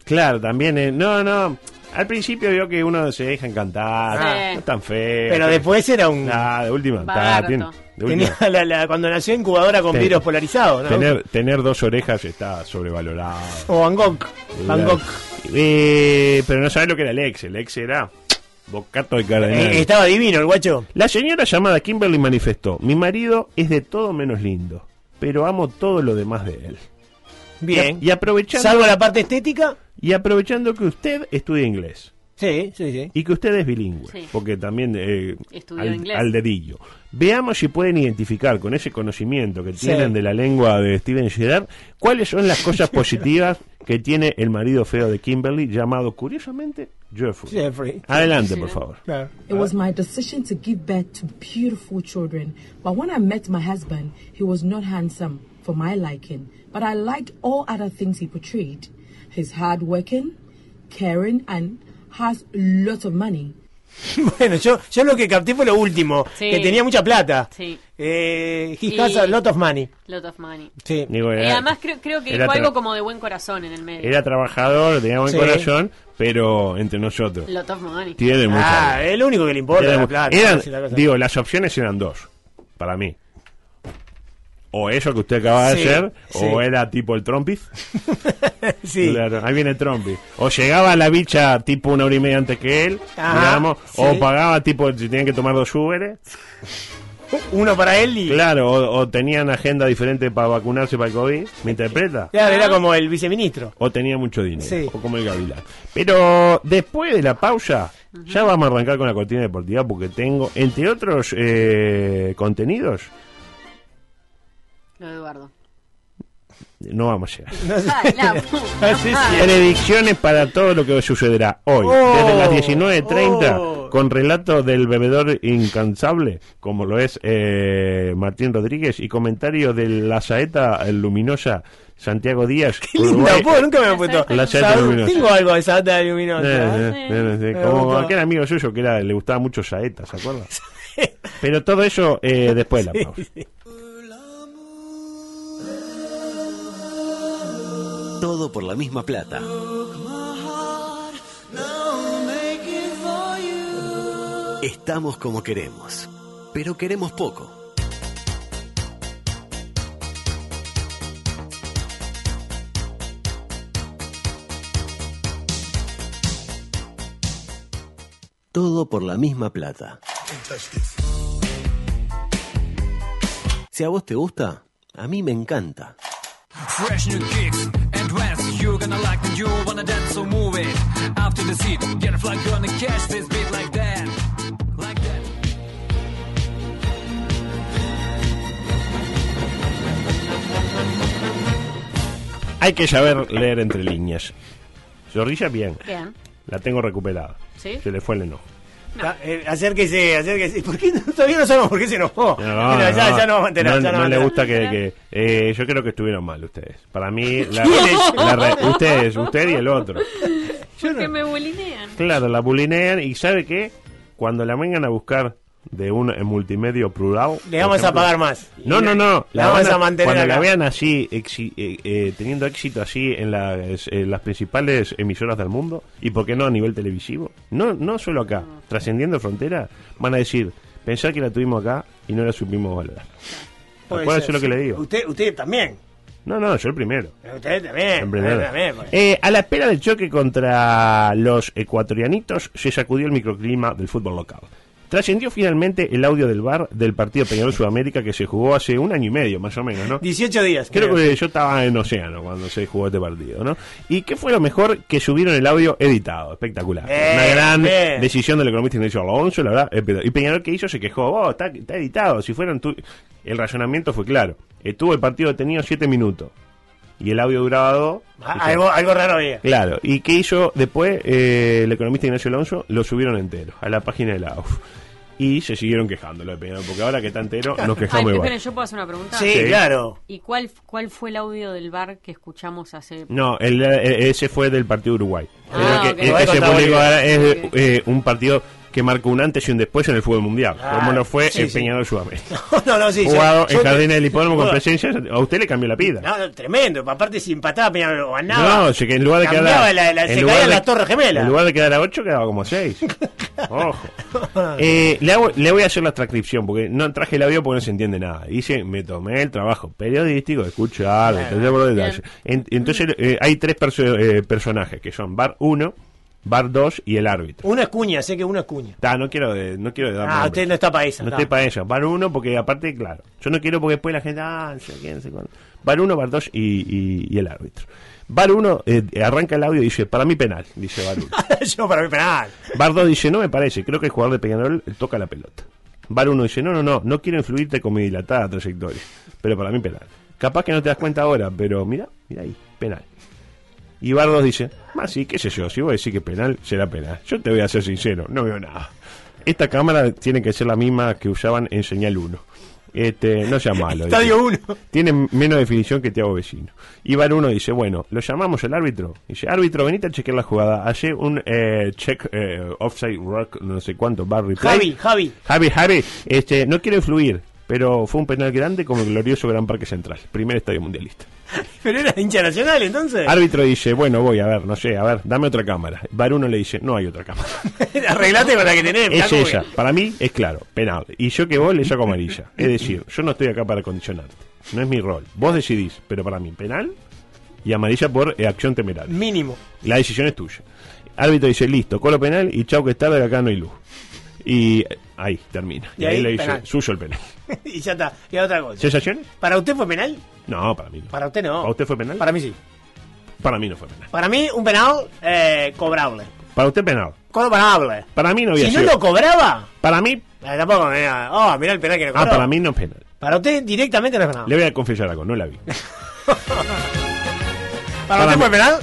Claro, también. eh, no, no. Al principio vio que uno se deja encantar. Sí. No es tan feo. Pero después era un. Ah, de última. Lagarto. tiene- Tenía la, la- cuando nació incubadora con Ten- vidrios polarizados, ¿no? Tener, tener dos orejas está sobrevalorado. O Van Gogh. Van Gogh. Eh, pero no sabes lo que era el ex. El ex era bocato de cardenal. Eh, estaba divino el guacho. La señora llamada Kimberly manifestó: Mi marido es de todo menos lindo, pero amo todo lo demás de él. Bien. Y, y aprovechando, Salvo la parte estética. y aprovechando que usted estudia inglés. Sí, sí, sí. Y que usted es bilingüe, Sí. porque también eh, Estudió al, inglés. al dedillo. Veamos si pueden identificar con ese conocimiento que Sí. tienen de la lengua de Steven Gerrard, cuáles son las cosas positivas que tiene el marido feo de Kimberly, llamado curiosamente Jeffrey. Jeffrey. Adelante, por favor. Claro. It was my decision to give birth to beautiful children. But when I met my husband, he was not handsome for my liking. But I liked all other things he portrayed. He's hardworking, caring, and has lots of money. Bueno, yo, yo lo que capté fue lo último, Sí. que tenía mucha plata. Sí. Eh, he Y- has a lot of money. Lot of money. Sí. Digo, Y era, además creo, creo que era dijo algo como de buen corazón en el medio. era trabajador, tenía buen Sí. corazón, pero entre nosotros. Lot of money. Tiene mucha. Ah, es lo único que le importa la plata. eran- la digo, las opciones eran dos, para mí. O eso que usted acaba de Sí, hacer, sí. o era tipo el trompis. sí. Claro, ahí viene Trompi. O llegaba la bicha tipo una hora y media antes que él, Ajá, digamos, sí. o pagaba tipo si tenían que tomar dos Uberes. Uno para él y. Claro, o, o tenían agenda diferente para vacunarse para el COVID. ¿Me interpreta? Claro, era como el viceministro. O tenía mucho dinero. Sí. O como el Gavilán. Pero después de la pausa, ya vamos a arrancar con la cortina deportiva porque tengo, entre otros eh, contenidos, Lo de Eduardo. no vamos a llegar. Puta madre. Predicciones para todo lo que sucederá hoy, Oh, desde las 19.30, oh. con relato del bebedor incansable, como lo es eh, Martín Rodríguez, y comentario de la saeta luminosa Santiago Díaz. Qué linda, po, nunca me han puesto. La saeta luminosa. Tengo algo de Saeta luminosa. Eh, eh, eh, eh, Me como gustó. aquel amigo suyo que era, le gustaba mucho Saeta, ¿se acuerda? Pero todo eso eh, después de la pausa. Todo por la misma plata. Estamos como queremos, pero queremos poco. Todo por la misma plata. Si a vos te gusta, a mí me encanta. Fresh new kicks. You're gonna like you wanna dance, so move it. After the seat, get a flag, gonna catch this beat like that. Like that. Hay que saber leer entre líneas. Zorrilla, bien. Bien. La tengo recuperada. ¿Sí? Se le fue el enojo. Eh, acérquese, acérquese. ¿Por qué no- todavía no sabemos por qué se enojó? No, no, ya, no. ya no vamos a enterar. No- ya no no vamos a le gusta que... que- eh, yo creo que estuvieron mal ustedes. Para mí, la, ustedes, usted y el otro. Porque me bulinean. Claro, la bulinean y ¿sabe qué? Cuando la vengan a buscar de un eh, multimedio plural... Le vamos a pagar más. No, no, no. La vamos van a mantener Cuando la acá. vean así, exi- eh, eh, teniendo éxito así en las, en las principales emisoras del mundo, y por qué no a nivel televisivo, no, no solo acá, trascendiendo fronteras, van a decir, pensar que la tuvimos acá y no la supimos valorar. Puede Acuérdese ser, lo que sí. le digo. Usted, usted también. No, no, yo el primero. Usted también. El primero. usted también, pues. Eh, a la espera del choque contra los ecuatorianitos, se sacudió el microclima del fútbol local. Trascendió finalmente el audio del bar del partido Peñarol Sudamérica que se jugó hace un año y medio, más o menos, ¿no? 18 días. Creo que yo estaba en Océano cuando se jugó este partido, ¿no? ¿Y qué fue lo mejor? Que subieron el audio editado, espectacular. Una gran decisión del economista Ignacio Alonso, la verdad. eh, Y Peñarol que hizo se quejó, oh, está, está editado. Si fueron tu... El razonamiento fue claro. Estuvo el partido detenido siete minutos. Y el audio duraba dos. Ah, algo, algo raro había. Claro, ¿y qué hizo después eh, el economista Ignacio Alonso? Lo subieron entero a la página de la AUF. Y se siguieron quejando lo de Peñarol, porque ahora que está entero nos Ay, quejamos igual. esperen, ¿yo puedo hacer una pregunta? Sí, Sí. claro. ¿Y cuál, cuál fue el audio del bar que escuchamos hace... No, el, eh, ese fue del partido Uruguay. Ah, Pero ok. que, el Uruguay que se contra publicó Bolivia. ahora es eh, un partido que marcó un antes y un después en el fútbol mundial, Ah, como lo fue sí, el sí. Sudamérica. No, no, sí. Jugado yo- en Jardines del Hipódromo con presencia, a usted le cambió la vida. No, no, tremendo. Aparte, si empataba, Peñarol o ganaba. No, si que en lugar de quedar la- la- en se lugar de- las torres gemelas. En lugar de quedar a 8, quedaba como 6. Ojo. Eh, le, hago- le voy a hacer la transcripción porque no traje el audio porque no se entiende nada. Dice, me tomé el trabajo periodístico de escuchar, de entender por detalle. En- entonces eh, hay tres perso- eh, personajes que son Bar 1, Bar 2 y el árbitro. Uno es cuña, sé que uno es cuña. Ta, no quiero de- no quiero dar Ah, nombres. usted no está para esa. No ta. estoy para eso. Bar 1 porque aparte, claro, yo no quiero porque después la gente, ah, no sé quién, no sé cuándo. Bar 1, Bar 2 y, y- y el árbitro. Bar 1 eh, arranca el audio y dice, para mí penal, dice Bar 1. Yo para mí penal. Bar 2 dice, no me parece, creo que el jugador de Peñarol toca la pelota. Bar 1 dice, no, no, no, no quiero influirte con mi dilatada trayectoria, pero para mí penal. Capaz que no te das cuenta ahora, pero mira, mira ahí, penal. Y Bar 2 dice, más sí, qué sé yo, si vos decís que penal, será penal. Yo te voy a ser sincero, no veo nada. Esta cámara tiene que ser la misma que usaban en señal 1. Este, no sea malo. Estadio 1. Tiene menos definición que te hago vecino. Y Bar 1 dice, bueno, lo llamamos al árbitro. Dice, árbitro, venite a chequear la jugada. Hace un eh, check eh, offside rock, no sé cuánto, bar replay. Javi, Javi. Javi, Javi, este, no quiero influir, pero fue un penal grande como el glorioso Gran Parque Central, primer estadio mundialista. Pero era hincha nacional entonces. Árbitro dice, bueno, voy a ver, no sé, a ver, dame otra cámara. Bar 1 le dice, no hay otra cámara. Arreglate con la que tenés. Es ella. Para mí es claro, penal. Y yo que vos le saco amarilla. Es decir, yo no estoy acá para condicionarte. No es mi rol. Vos decidís, pero para mí penal y amarilla por eh, acción temeraria. Mínimo. La decisión es tuya. Árbitro dice, listo, colo penal y chau que es tarde, acá no hay luz. Y eh, ahí termina. Y, Y ahí, ahí, le dice penal. suyo el penal. y ya está. Y otra cosa. ¿Sensaciones? ¿Para usted fue penal? No, para mí no. Para usted no. ¿Para usted fue penal? Para mí sí. Para mí no fue penal. Para mí, un penal eh, cobrable. Para usted penal. Cobrable. Para mí no había Si no sido. lo cobraba, Para mí. eh, tampoco me diga, Oh, mirá el penal que no Ah, cobró. para mí no es penal. Para usted directamente no es penal. Le voy a confesar algo, no la vi. ¿Para, para usted mí. fue penal?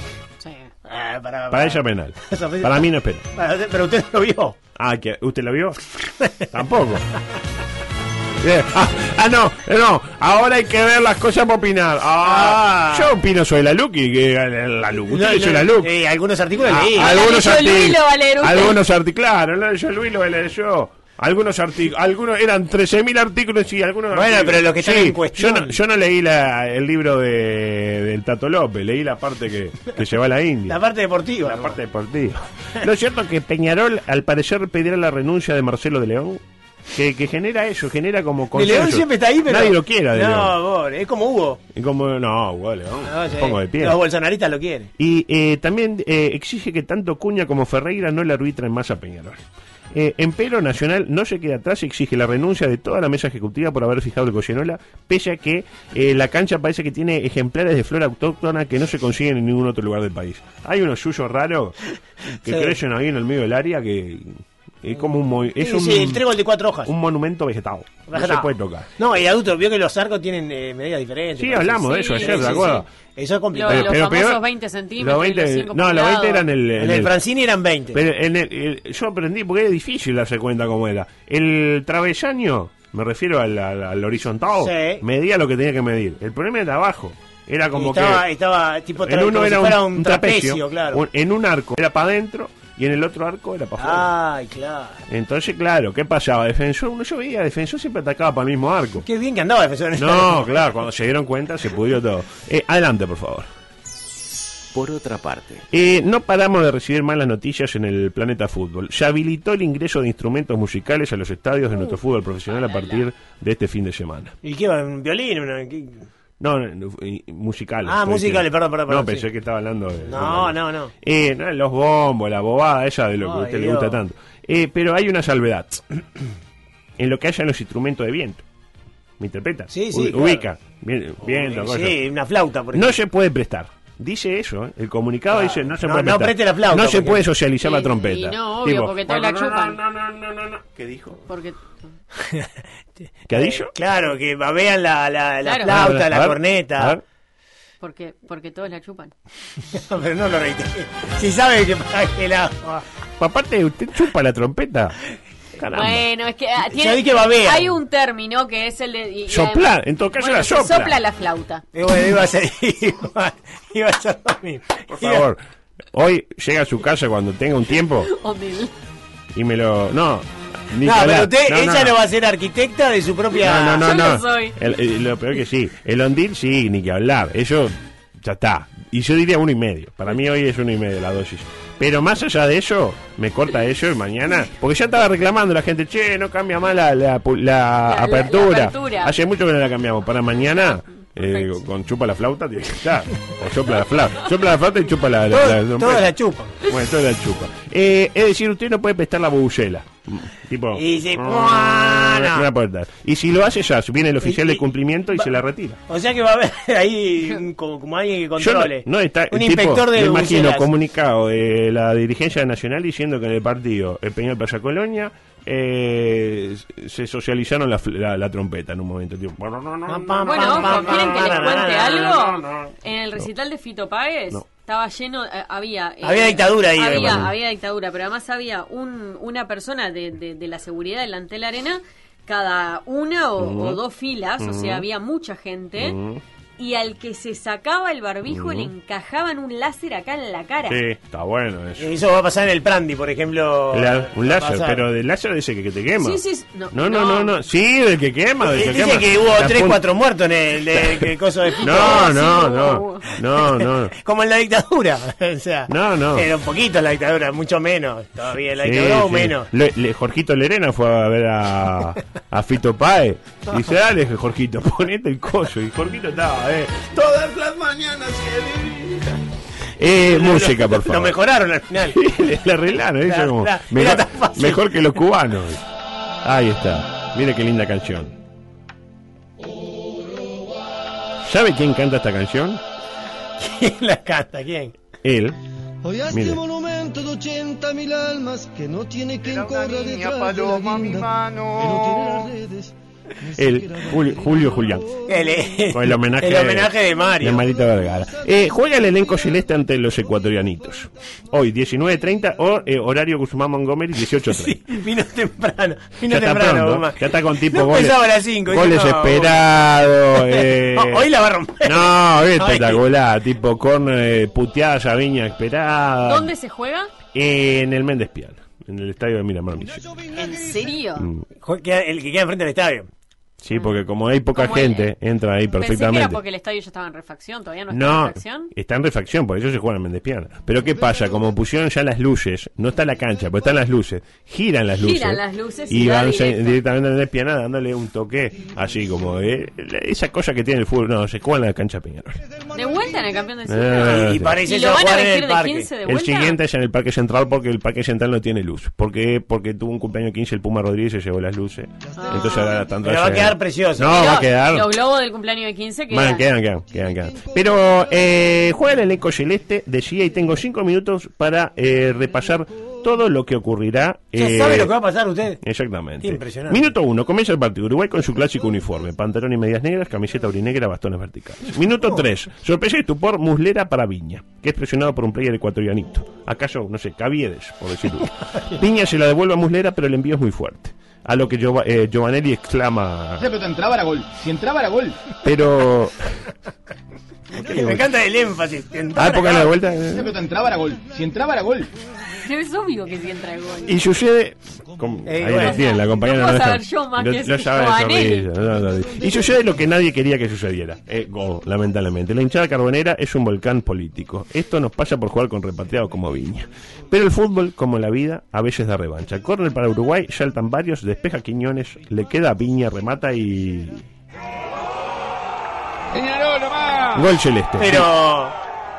Eh, para, Para ella penal. Para mí no es penal. para usted- pero usted no lo vio. Ah, ¿que ¿usted lo vio? Tampoco. Ah, ah, no, eh, no. Ahora hay que ver las cosas para opinar. Ah, Ah. Yo opino sobre la Lucky, que eh, la. ¿Usted No, no, eh, algunos artículos Ah, leí. algunos artículos. lo va a leer usted. Algunos artículos. Claro, no yo Luis lo leí yo. Algunos artículos, algunos eran 13.000 artículos y algunos Bueno, artículos- pero los que están Sí, en cuestión. Yo no, yo no leí la- el libro de, del Tato López, leí la parte que, que lleva a la India. La parte deportiva. La parte deportiva. ¿No es cierto que Peñarol al parecer pedirá la renuncia de Marcelo de León? Que, que genera eso, genera como De. León siempre está ahí, pero. Nadie lo quiera de No, es como Hugo. Y como, no, igual León, No, sí. pongo de pie. Los bolsonaristas lo quieren. Y eh, también eh, exige que tanto Cuña como Ferreira no le arbitren más a Peñarol. Eh, Empero Nacional no se queda atrás y exige la renuncia de toda la mesa ejecutiva por haber fijado el Goyenola, pese a que eh, la cancha parece que tiene ejemplares de flora autóctona que no se consiguen en ningún otro lugar del país. Hay unos yuyos raros que Sí. crecen ahí en el medio del área que es como un, es Sí, un, sí, el trébol de cuatro hojas. un monumento vegetal. No se puede tocar. No, y adulto, vio que los arcos tienen eh, medidas diferentes. Sí, parece. hablamos de eso ayer, sí, ¿de sí, acuerdo? Eso es complicado. Lo- los pero famosos peor- 20 centímetros. Los 20 y los 5 no, los 20 pulgadas. eran el, En el Francini eran 20. Pero en el- el- yo aprendí porque era difícil darse cuenta cómo era. El travesaño, me refiero al, al- al horizontal, Sí. medía lo que tenía que medir. El problema era abajo. Era como estaba, que estaba tipo en uno era un, un, un trapecio, claro. un- en un arco era para adentro y en el otro arco era para afuera. Ay, claro. Entonces, claro, ¿qué pasaba? Defensor, uno yo veía, defensor siempre atacaba para el mismo arco. Qué bien que andaba defensor en No, claro, cuando se dieron cuenta se pudrió todo. Eh, adelante, por favor. Por otra parte, Eh, no paramos de recibir malas noticias en el planeta fútbol. Se habilitó el ingreso de instrumentos musicales a los estadios de nuestro fútbol profesional a partir de este fin de semana. ¿Y qué va? ¿Un violín? Una- qué? No, no, no, musicales. Ah, musicales, perdón, perdón, perdón, No, pensé sí. que estaba hablando de... No, no, no. Eh, no, los bombos, la bobada, esa de lo que a usted le gusta tanto. Eh, pero hay una salvedad. en lo que haya en los instrumentos de viento. ¿Me interpreta? Sí, sí, U- claro. Ubica. Viento, cosas. Sí, una flauta, por No ejemplo. se puede prestar. Dice eso, ¿eh? el comunicado dice no se No, puede no la flauta, No se puede socializar la trompeta. y no, obvio, porque todos la chupan. ¿Qué dijo? Porque ¿Qué ha dicho? Claro, que babean la, la, la Claro. flauta, ver, la corneta. porque porque todos la chupan. Pero no lo reitero. Si sabe que para que la... Aparte, usted chupa la trompeta. Caramba. Bueno, es que ah, Ya tiene, que babea. hay un término que es el de y- Soplar, en todo caso bueno, la sopla. sopla la flauta. Eh, bueno, iba a ser, iba, iba a ser lo mismo. Por favor, hoy llega a su casa cuando tenga un tiempo y me lo. No, No, que pero usted, No, ella no, no. va a ser arquitecta de su propia... No, no, Yo no. lo no. soy. El- el- lo peor que sí. El ondil sí, ni que hablar. Eso ya está. Y yo diría uno y medio. Para mí hoy es uno y medio la dosis. Pero más allá de eso, me corta eso y mañana. Porque ya estaba reclamando la gente, che, no cambia más la, la, pu- la La- apertura. la apertura. Hace mucho que no la cambiamos. Para mañana, eh, con chupa la flauta, tiene que estar. O sopla la flauta. Sopla la flauta y chupa la. la- Todo- la- chupan. Bueno, toda la chupa. Eh, es decir, usted no puede prestar la bubucela. Tipo. Y si- no. Y si lo hace ya, viene el oficial Y- de cumplimiento y va- se la retira. O sea que va a haber ahí un- como, como alguien que no, controle. no está, un tipo, inspector de me imagino comunicado de la dirigencia nacional diciendo que en el partido el Peñol Plaza Colonia eh, se socializaron la, la, la trompeta en un momento. Tipo, Bueno, ¿quieren que les cuente algo? En el recital de Fito Páez No. Estaba lleno, eh, había... eh, Había dictadura ahí, Había, había dictadura, pero además había un, una persona de, de, de la seguridad delante de la arena, cada una o, o dos filas, o sea, había mucha gente, y al que se sacaba el barbijo le encajaban un láser acá en la cara. Sí, está bueno eso. Eso va a pasar en el Prandi, por ejemplo. La- un láser, pero del láser dice que, que te quema. Sí, sí, no, No, no, no, no. Sí, del que quema, del que Dice quema. que hubo La 3, pun- 4 muertos en el, de- que el coso de. No, no, Sí, no. No, no. Como en la dictadura. o sea, No, no. Era un poquito la dictadura, mucho menos. Todavía la Sí, dictadura o sí. menos. Le- le- Jorgito Lerena fue a ver a, a Fito Pae. Dice, dale, Jorgito, ponete el coso. Y Jorgito estaba, eh. Todas las mañanas que Eh, música, por favor. Lo mejoraron al final. Le arreglaron, eso como la- mejor, era tan fácil. mejor que los cubanos. Ahí está. Mire qué linda canción. ¿Sabe quién canta esta canción? ¿Quién la canta? ¿Quién? Él. Hoy a este monumento de 80 mil almas que no tiene quien corra detrás de la paloma, mi guinda, mano. que no tiene las redes. Él, Julio, Julio Julián. El, eh, Con el homenaje, el homenaje de Mario. De Marita Vergara. Eh, juega el elenco celeste ante los ecuatorianitos. Hoy, 19.30, o eh, horario Guzmán Montgomery, 18.30. Vino temprano. Vino ya está temprano, pronto, Guzmán. ya está con tipo No goles, las cinco, goles no, esperados. eh, No, hoy la va a romper. No, es Hoy. espectacular. Tipo con eh, puteada, Sabiña esperada. ¿Dónde se juega? En el Méndez Pial, en el estadio de Miramar. ¿En serio? Mm. El que queda enfrente del estadio. Sí, porque como hay poca Como gente, entra ahí Pensé que perfectamente. era porque el estadio ya estaba en refacción, todavía no está en No, refacción. está en refacción, por eso se juega en Mendespiana. Pero ¿qué pasa? Como pusieron ya las luces, no está la cancha, pero están las luces, giran las luces. Giran las luces y y van directamente a Mendespiana dándole un toque, así como eh, esa cosa que tiene el fútbol. No, se juega en la cancha Peñarol. De vuelta en el campeón del siglo. Ah, Y sí. parece ¿Y que lo van a jugar en vestir el de parque. 15 de El vuelta? siguiente es en el Parque Central porque el Parque Central no tiene luz. ¿Por qué? Porque tuvo un cumpleaños 15 el Puma Rodríguez y se llevó las luces. Entonces ahora tanto Quedar precioso. No, va a quedar. Los globos del cumpleaños de 15 que Bueno, quedan, quedan, quedan, quedan. Pero eh, juega el elenco celeste, decía, y tengo cinco minutos para eh, repasar todo lo que ocurrirá. ¿Ya eh, sabe lo que va a pasar usted? Exactamente. Impresionante. Minuto uno, comienza el partido. Uruguay con su clásico uniforme, pantalón y medias negras, camiseta urinegra, bastones verticales. Minuto tres, sorpresa y estupor, muslera para Viña, que es presionado por un player ecuatorianito. ¿Acaso, no sé, Caviedes, por decirlo? Viña se la devuelve a Muslera, pero el envío es muy fuerte. A lo que Giova- eh, Giovanelli exclama, Esa pelota entraba era gol. Si entraba era gol. pero... Me encanta el énfasis. Ah, porque la vuelta... Entraba era gol. Si entraba era gol. Pero es obvio que si entra el gol. Y sucede. com- Eh, ahí bueno. lo tienen, la compañera No está. saber yo más Lo- que sabe no, no, no. Y sucede lo que nadie quería que sucediera. Eh, gol, lamentablemente. La hinchada carbonera es un volcán político. Esto nos pasa por jugar con repatriados como Viña. Pero el fútbol, como la vida, a veces da revancha. Corner para Uruguay, saltan varios, despeja Quiñones, le queda a Viña, remata y. Gol celeste. Pero.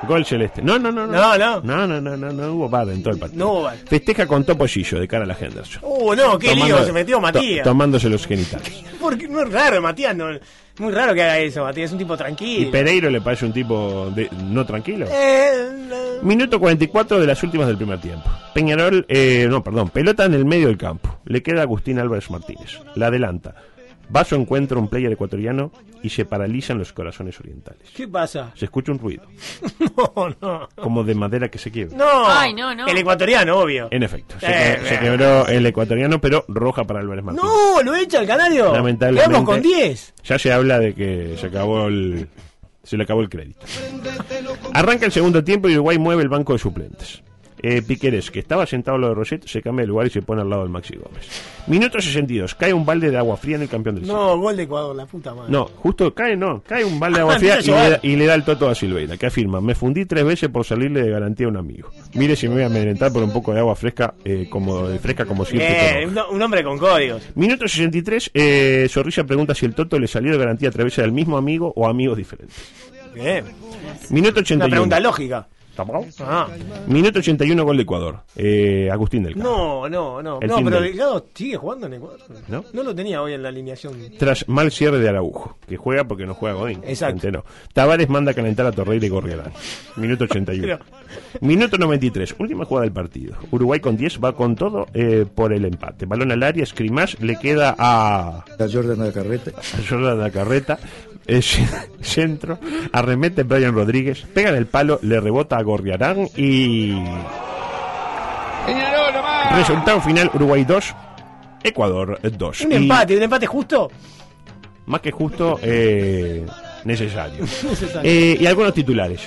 Gol celeste. No, no, no. No, No, no. No, no, no, no, no hubo bar en todo el partido. No hubo. Festeja con topollillo de cara a la Henderson. Uh, no, qué Tomando- lío se metió to- Matías. tomándose los genitales. Porque no es raro, Matías. No, muy raro que haga eso, Matías. Es un tipo ¿Y tranquilo. Pereiro le parece un tipo de, no tranquilo? Eh, no. Minuto 44 de las últimas del primer tiempo. Peñarol, eh, no, perdón, pelota en el medio del campo. Le queda a Agustín Álvarez Martínez. La adelanta. Va a su encuentro un player ecuatoriano y se paralizan los corazones orientales. ¿Qué pasa? Se escucha un ruido, No, no. como de madera que se quiebra. No. Ay, no, no. El ecuatoriano, obvio. En efecto, se, Eh, que- se eh. quebró el ecuatoriano, pero roja para Álvarez Martínez. No, lo echa el canario. Lamentablemente. Quedamos con 10. Ya se habla de que se acabó el. Se le acabó el crédito. Arranca el segundo tiempo y Uruguay mueve el banco de suplentes. Eh, Piqueres, que estaba sentado al lado de Roset, se cambia de lugar y se pone al lado del Maxi Gómez. Minuto 62. Cae un balde de agua fría en el campeón del. No, gol de Ecuador, la puta madre. No, justo cae, no. Cae un balde de agua fría y le, da, y le da el toto a Silveira, que afirma: Me fundí tres veces por salirle de garantía a un amigo. Mire si me voy a amedrentar por un poco de agua fresca, eh, como de fresca como siempre. Bien, un, un hombre con códigos. Minuto 63, eh, Zorrilla pregunta si el Toto le salió de garantía a través del mismo amigo o amigos diferentes. Bien. Minuto 81. Una pregunta lógica. ¿Tampoco? Ah. Minuto 81, gol de Ecuador. Eh, Agustín del Campo. No, no, no. El no, pero del- Delgado sigue jugando en Ecuador. ¿No? lo tenía hoy en la alineación. Tras mal cierre de Araujo, que juega porque no juega Godín. Exacto. No. Tavares manda a calentar a Torreira y Gorriarán. Minuto 81. Pero- Minuto 93, última jugada del partido. Uruguay con 10 va con todo eh, por el empate. Balón al área, scrimmage, le queda a... A Jordan de Carrete. a Jordan da Carreta, centro, arremete Brian Rodríguez, pega en el palo, le rebota a Gorriarán y... Resultado final, Uruguay 2, Ecuador 2. Un Y empate, un empate justo. Más que justo, eh, necesario. Necesario. Eh, y algunos titulares.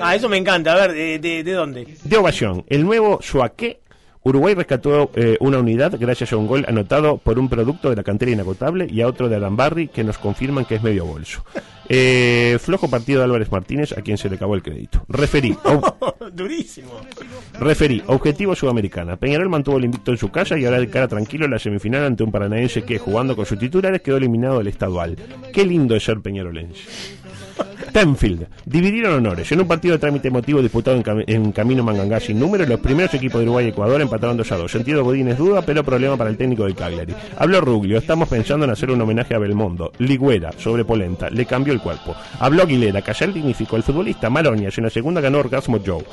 Ah, eso me encanta. A ver, ¿de, de, de dónde? De ovación, el nuevo Suaqué. Uruguay rescató eh, una unidad gracias a un gol anotado por un producto de la cantera inagotable y a otro de Arambarri que nos confirman que es medio bolso. Eh, flojo partido de Álvarez Martínez a quien se le acabó el crédito. Referí, Durísimo. referí, objetivo sudamericana. Peñarol mantuvo el invicto en su casa y ahora de cara tranquilo en la semifinal ante un paranaense que jugando con sus titulares quedó eliminado del estadual. Qué lindo es ser peñarolense. Tenfield. Dividieron honores. En un partido de trámite emotivo disputado en, cam- en Camino Mangangá sin número, los primeros equipos de Uruguay y Ecuador empataron 2 a 2. Sentido Godín duda, pero problema para el técnico del Cagliari. Habló Ruglio, estamos pensando en hacer un homenaje a Belmondo. Ligüera, sobre Polenta, le cambió el cuerpo. Habló Aguilera, Cayal dignificó el futbolista. Maroñas, en la segunda ganó Orgasmo Joe.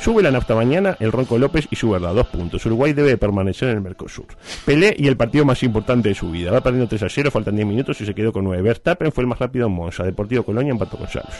Sube la nafta mañana, el Ronco López y su verdad, dos puntos. Uruguay debe permanecer en el Mercosur. Pelé y el partido más importante de su vida. Va perdiendo 3 a 0, faltan 10 minutos y se quedó con 9. Verstappen fue el más rápido en Monza. Deportivo Colonia empató con Charles.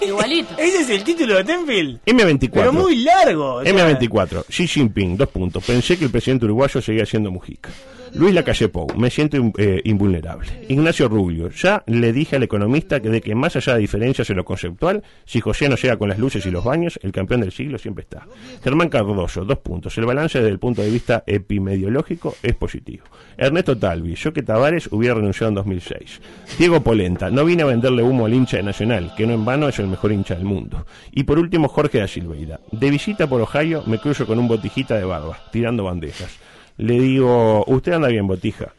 Igualito. Ese es el título de Tenfield. M24. Pero muy largo. o sea, M24. Xi Jinping, dos puntos. Pensé que el presidente uruguayo seguía siendo Mujica. Luis Lacalle Pou, me siento eh, invulnerable. Ignacio Rubio, ya le dije al economista que de que más allá de diferencias en lo conceptual, si José no llega con las luces y los baños, el campeón del siglo siempre está. Germán Cardoso, dos puntos. El balance desde el punto de vista epimediológico es positivo. Ernesto Talvi, yo que Tavares hubiera renunciado en 2006. Diego Polenta, no vine a venderle humo al hincha de Nacional, que no en vano es el mejor hincha del mundo. Y por último, Jorge da Silveira. De visita por Ohio, me cruzo con un botijita de barba, tirando bandejas. Le digo, usted anda bien, botija.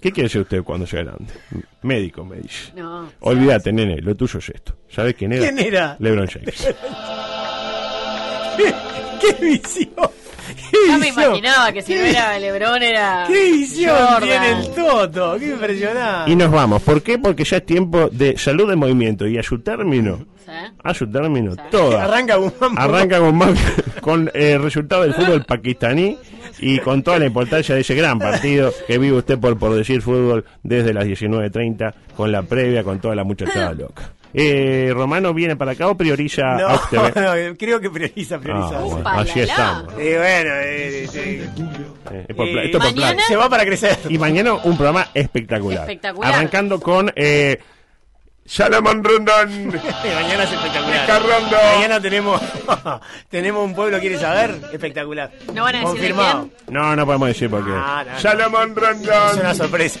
¿Qué quiere ser usted cuando sea grande? Médico, me dice. No. Olvídate, nene, lo tuyo es esto. ¿Sabes quién era? ¿Quién era? LeBron James. ¡Qué visión! ¡Qué Ya me imaginaba que si no ¿Qué- era Lebron era. ¡Qué visión Jordan. tiene el Toto! ¡Qué impresionante! Y nos vamos. ¿Por qué? Porque ya es tiempo de salud de movimiento y a su término, a su término, toda. Arranca Guzmán. Arranca con, más- con el resultado del fútbol pakistaní y con toda la importancia de ese gran partido que vive usted por, por decir fútbol desde las 19.30 con la previa, con toda la muchachada loca. Eh, ¿Romano viene para acá o prioriza No, no, creo que prioriza, prioriza. Ah, bueno, así estamos. Y bueno, eh, eh, Eh, es por eh, esto por plan. se va para crecer. Y mañana un programa espectacular. Espectacular. Arrancando con eh, Salaman Rondón. Mañana es espectacular. Mañana tenemos tenemos un pueblo quiere saber espectacular. ¿No van a decir de Confirmado. No, no podemos decir por qué. Ah, no, no. Salomón Rondón. Es una sorpresa.